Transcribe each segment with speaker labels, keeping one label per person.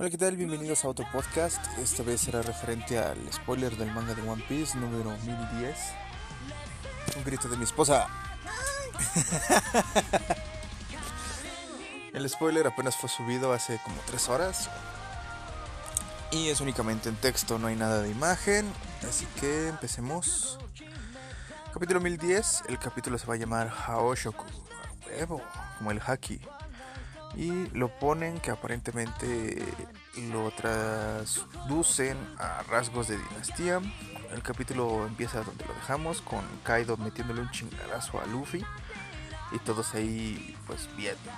Speaker 1: Hola, ¿qué tal? Bienvenidos a otro podcast. Esta vez será referente al spoiler del manga de One Piece número 1010. Un grito de mi esposa. El spoiler apenas fue subido hace como 3 horas. Y es únicamente en texto, no hay nada de imagen. Así que empecemos. Capítulo 1010. El capítulo se va a llamar Haoshoku. Huevo, como el haki y lo ponen que aparentemente lo traducen a rasgos de dinastía. El capítulo empieza donde lo dejamos, con Kaido metiéndole un chingadazo a Luffy y todos ahí pues viendo.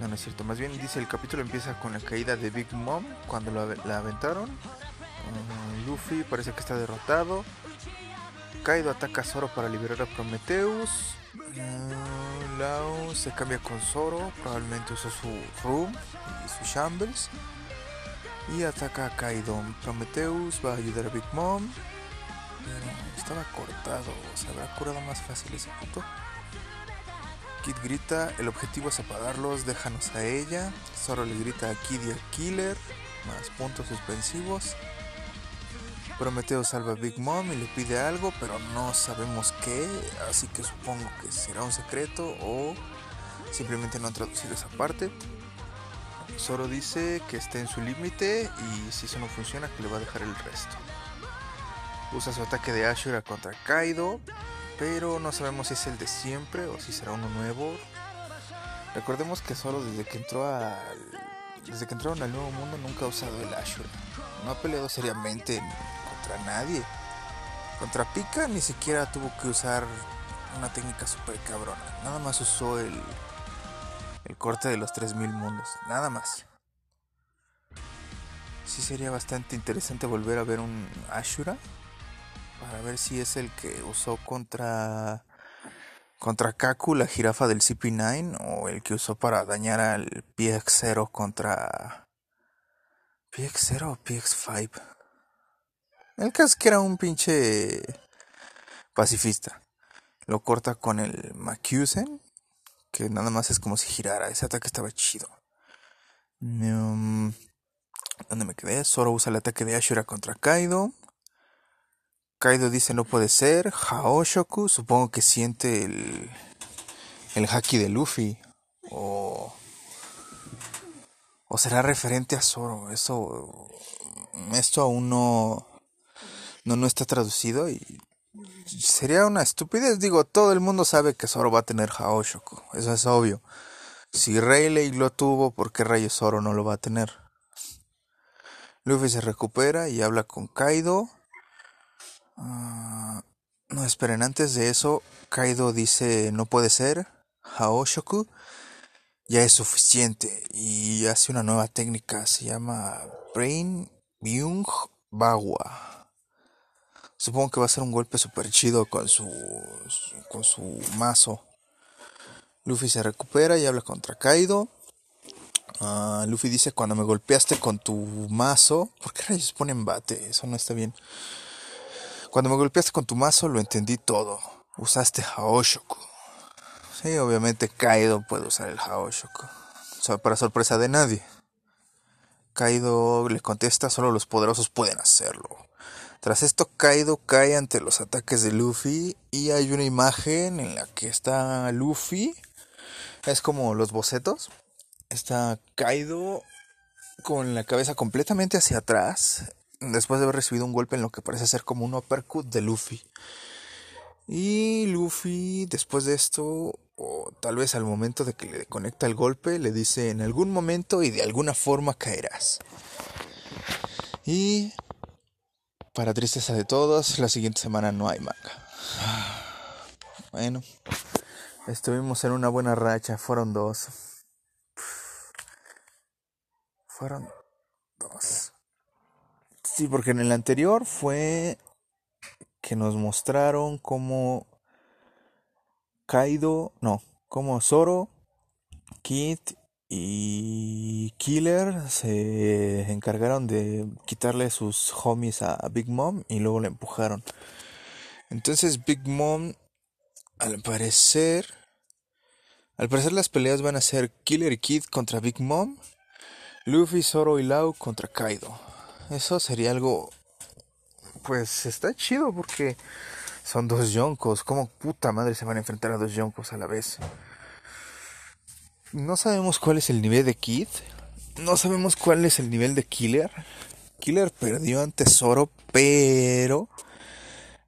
Speaker 1: No, no es cierto, más bien dice el capítulo empieza con la caída de Big Mom cuando la aventaron. Uh, Luffy parece que está derrotado. Kaido ataca a Zoro para liberar a Prometheus. Lau se cambia con Zoro, probablemente usó su Room y su Shambles. Y ataca a Kaido. Prometheus va a ayudar a Big Mom. Pero estaba cortado, ¿se habrá curado más fácil ese punto? Kid grita, el objetivo es apagarlos, déjanos a ella. Zoro le grita a Kid y a Killer, más puntos suspensivos. Prometeo salva a Big Mom y le pide algo, pero no sabemos qué, así que supongo que será un secreto o simplemente no han traducido esa parte. Zoro dice que está en su límite y si eso no funciona que le va a dejar el resto. Usa su ataque de Ashura contra Kaido, pero no sabemos si es el de siempre o si será uno nuevo. Recordemos que Zoro desde que entró al desde que entraron al nuevo mundo nunca ha usado el Ashura. No ha peleado seriamente nadie. Contra Pika ni siquiera tuvo que usar una técnica super cabrona. Nada más usó el, el corte de los 3000 mundos. Nada más. Sí sería bastante interesante volver a ver un Ashura. Para ver si es el que usó contra contra Kaku, la jirafa del CP9, o el que usó para dañar al PX0 contra PX0 o PX5. El caso es que era un pinche pacifista. Lo corta con el Macusen, que nada más es como si girara. Ese ataque estaba chido. Um, ¿Dónde me quedé? Zoro usa el ataque de Ashura contra Kaido. Kaido dice no puede ser. Haoshoku, supongo que siente el, el haki de Luffy. O, o será referente a Zoro. Eso, esto aún no, no, no está traducido y sería una estupidez. Digo, todo el mundo sabe que Zoro va a tener Haoshoku, eso es obvio. Si Rayleigh lo tuvo, ¿por qué rayos Zoro no lo va a tener? Luffy se recupera y habla con Kaido. Ah, no esperen, antes de eso, Kaido dice no puede ser, Haoshoku ya es suficiente y hace una nueva técnica, se llama Brain Byung Bagua. Supongo que va a ser un golpe super chido con su, con su mazo. Luffy se recupera y habla contra Kaido. Uh, Luffy dice, cuando me golpeaste con tu mazo... ¿Por qué rayos ponen bate? Eso no está bien. Cuando me golpeaste con tu mazo lo entendí todo. Usaste Haoshoku. Sí, obviamente Kaido puede usar el Haoshoku. para sorpresa de nadie. Kaido le contesta, solo los poderosos pueden hacerlo. Tras esto, Kaido cae ante los ataques de Luffy y hay una imagen en la que está Luffy. Es como los bocetos. Está Kaido con la cabeza completamente hacia atrás después de haber recibido un golpe en lo que parece ser como un uppercut de Luffy. Y Luffy, después de esto, o tal vez al momento de que le conecta el golpe, le dice en algún momento y de alguna forma caerás. Y para tristeza de todos, la siguiente semana no hay manga. Bueno, estuvimos en una buena racha, fueron dos. Fueron dos. Sí, porque en el anterior fue que nos mostraron cómo Kaido, no, como Zoro, Kid y Killer se encargaron de quitarle sus homies a Big Mom y luego le empujaron. Entonces Big Mom, al parecer, al parecer las peleas van a ser Killer y Kid contra Big Mom. Luffy, Zoro y Lau contra Kaido. Eso sería algo... Pues está chido porque son dos Yonkos. ¿Cómo puta madre se van a enfrentar a dos Yonkos a la vez? No sabemos cuál es el nivel de Kid. No sabemos cuál es el nivel de Killer. Killer perdió ante Zoro, pero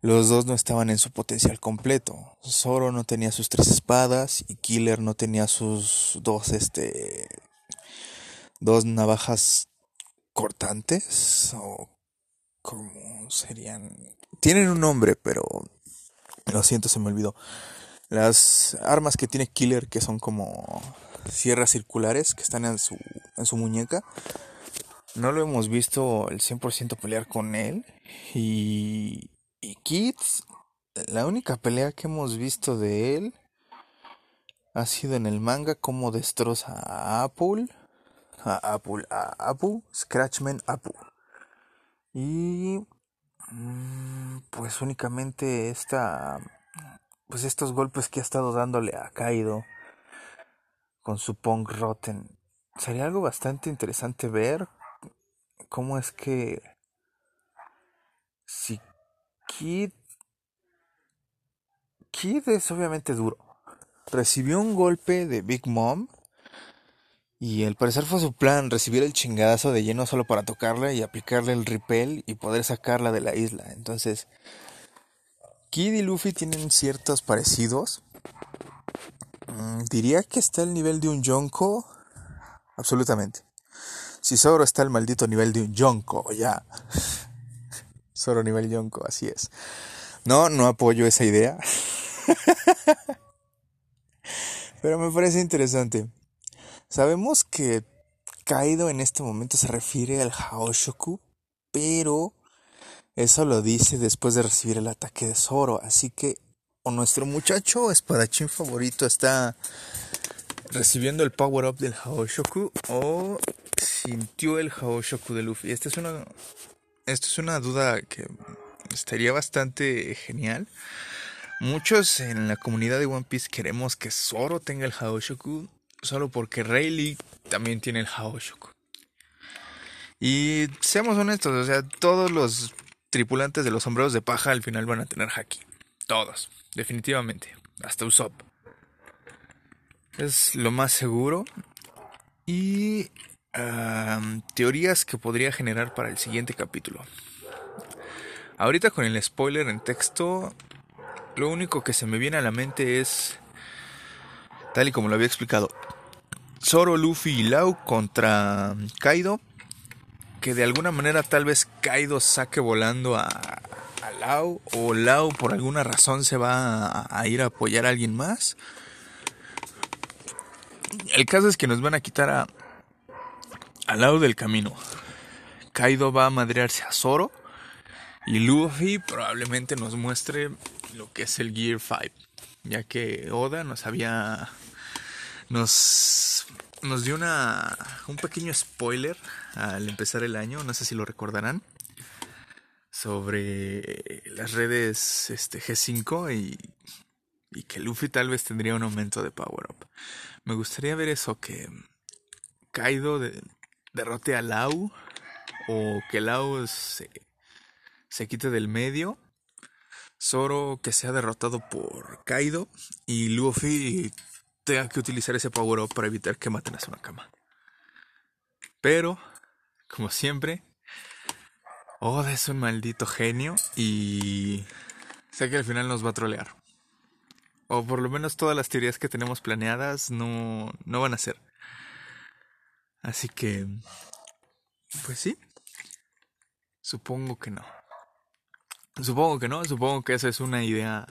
Speaker 1: los dos no estaban en su potencial completo. Zoro no tenía sus tres espadas y Killer no tenía sus dos, este, dos navajas cortantes o como serían. Tienen un nombre, pero lo siento, se me olvidó. Las armas que tiene Killer, que son como sierras circulares que están en su, en su muñeca, no lo hemos visto el 100% pelear con él. Y y Kids, la única pelea que hemos visto de él ha sido en el manga como destroza a Apple, a Apple, a Apu, Scratchman Apu. Y mm, pues únicamente esta pues estos golpes que ha estado dándole a Kaido con su Punk Rotten. Sería algo bastante interesante ver cómo es que si Kid. Kid es obviamente duro. Recibió un golpe de Big Mom. Y al parecer fue su plan recibir el chingadazo de lleno solo para tocarla y aplicarle el repel y poder sacarla de la isla. Entonces, Kid y Luffy tienen ciertos parecidos. Mm, diría que está el nivel de un Yonko. Absolutamente. Si Zoro está al maldito nivel de un Yonko, ya. Zoro nivel Yonko, así es. No, no apoyo esa idea. Pero me parece interesante. Sabemos que Kaido en este momento se refiere al Haoshoku, pero eso lo dice después de recibir el ataque de Zoro. Así que o nuestro muchacho espadachín favorito está recibiendo el power up del Haoshoku o sintió el Haoshoku de Luffy. Esta es una esto es una duda que estaría bastante genial. Muchos en la comunidad de One Piece queremos que Zoro tenga el Haoshoku solo porque Rayleigh también tiene el Haoshoku. Y seamos honestos, o sea, todos los tripulantes de los sombreros de paja al final van a tener Haki. Todos, definitivamente. Hasta Usopp. Es lo más seguro. Y teorías que podría generar para el siguiente capítulo. Ahorita con el spoiler en texto, lo único que se me viene a la mente es, tal y como lo había explicado, Zoro, Luffy y Lau contra Kaido. Que de alguna manera tal vez Kaido saque volando a, a o Lau por alguna razón se va a, a ir a apoyar a alguien más. El caso es que nos van a quitar a, lado del camino, Kaido va a madrearse a Zoro y Luffy probablemente nos muestre lo que es el Gear 5, ya que Oda nos había nos nos dio una un pequeño spoiler al empezar el año, no sé si lo recordarán, sobre las redes este G5 y y que Luffy tal vez tendría un aumento de power up. Me gustaría ver eso que Kaido de, derrote a Lau o que Lau se, se quite del medio. Zoro que sea derrotado por Kaido y Luffy tenga que utilizar ese power up para evitar que maten a su cama. Pero, como siempre, Oda es un maldito genio y sé que al final nos va a trolear. O por lo menos todas las teorías que tenemos planeadas no, no van a ser. Así que, pues sí, supongo que no. Supongo que no, supongo que esa es una idea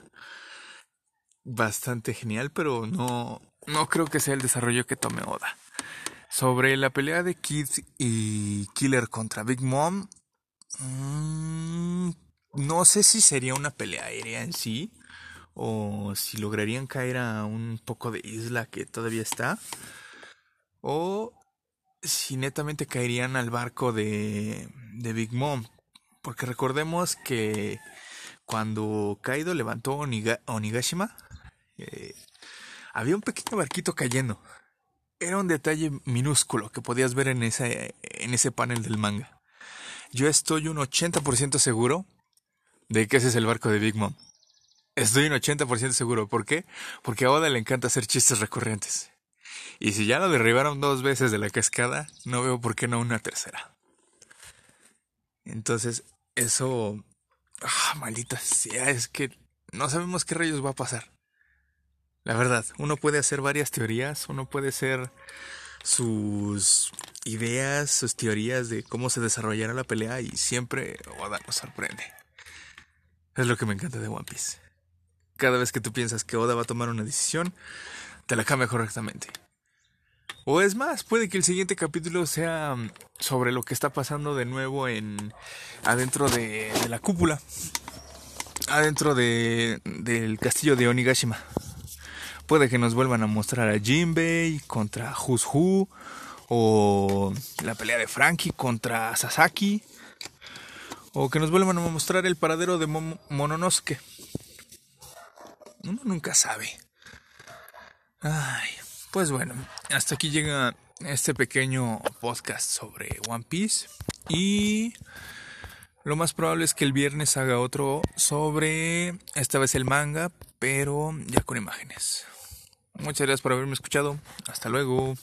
Speaker 1: bastante genial, pero no, no creo que sea el desarrollo que tome Oda. Sobre la pelea de Kid y Killer contra Big Mom, mm, no sé si sería una pelea aérea en sí, o si lograrían caer a un poco de isla que todavía está, o si netamente caerían al barco de, de Big Mom. Porque recordemos que cuando Kaido levantó Onigashima, eh, había un pequeño barquito cayendo. era un detalle minúsculo que podías ver en en ese panel del manga. Yo estoy un 80% seguro de que ese es el barco de Big Mom. Estoy un 80% seguro. ¿Por qué? Porque a Oda le encanta hacer chistes recurrentes. Y si ya lo derribaron dos veces de la cascada, no veo por qué no una tercera. Entonces, eso... Ah, maldita sea, es que no sabemos qué rayos va a pasar. La verdad, uno puede hacer varias teorías, uno puede hacer sus ideas, sus teorías de cómo se desarrollará la pelea y siempre Oda nos sorprende. Es lo que me encanta de One Piece. Cada vez que tú piensas que Oda va a tomar una decisión, te la cambia correctamente. O es más, puede que el siguiente capítulo sea sobre lo que está pasando de nuevo en adentro de, la cúpula, adentro de, del castillo de Onigashima. Puede que nos vuelvan a mostrar a Jinbei contra Who o la pelea de Frankie contra Sasaki o que nos vuelvan a mostrar el paradero de Mononosuke. Uno nunca sabe. Ay, pues bueno, hasta aquí llega este pequeño podcast sobre One Piece y lo más probable es que el viernes haga otro sobre esta vez el manga, pero ya con imágenes. Muchas gracias por haberme escuchado. Hasta luego.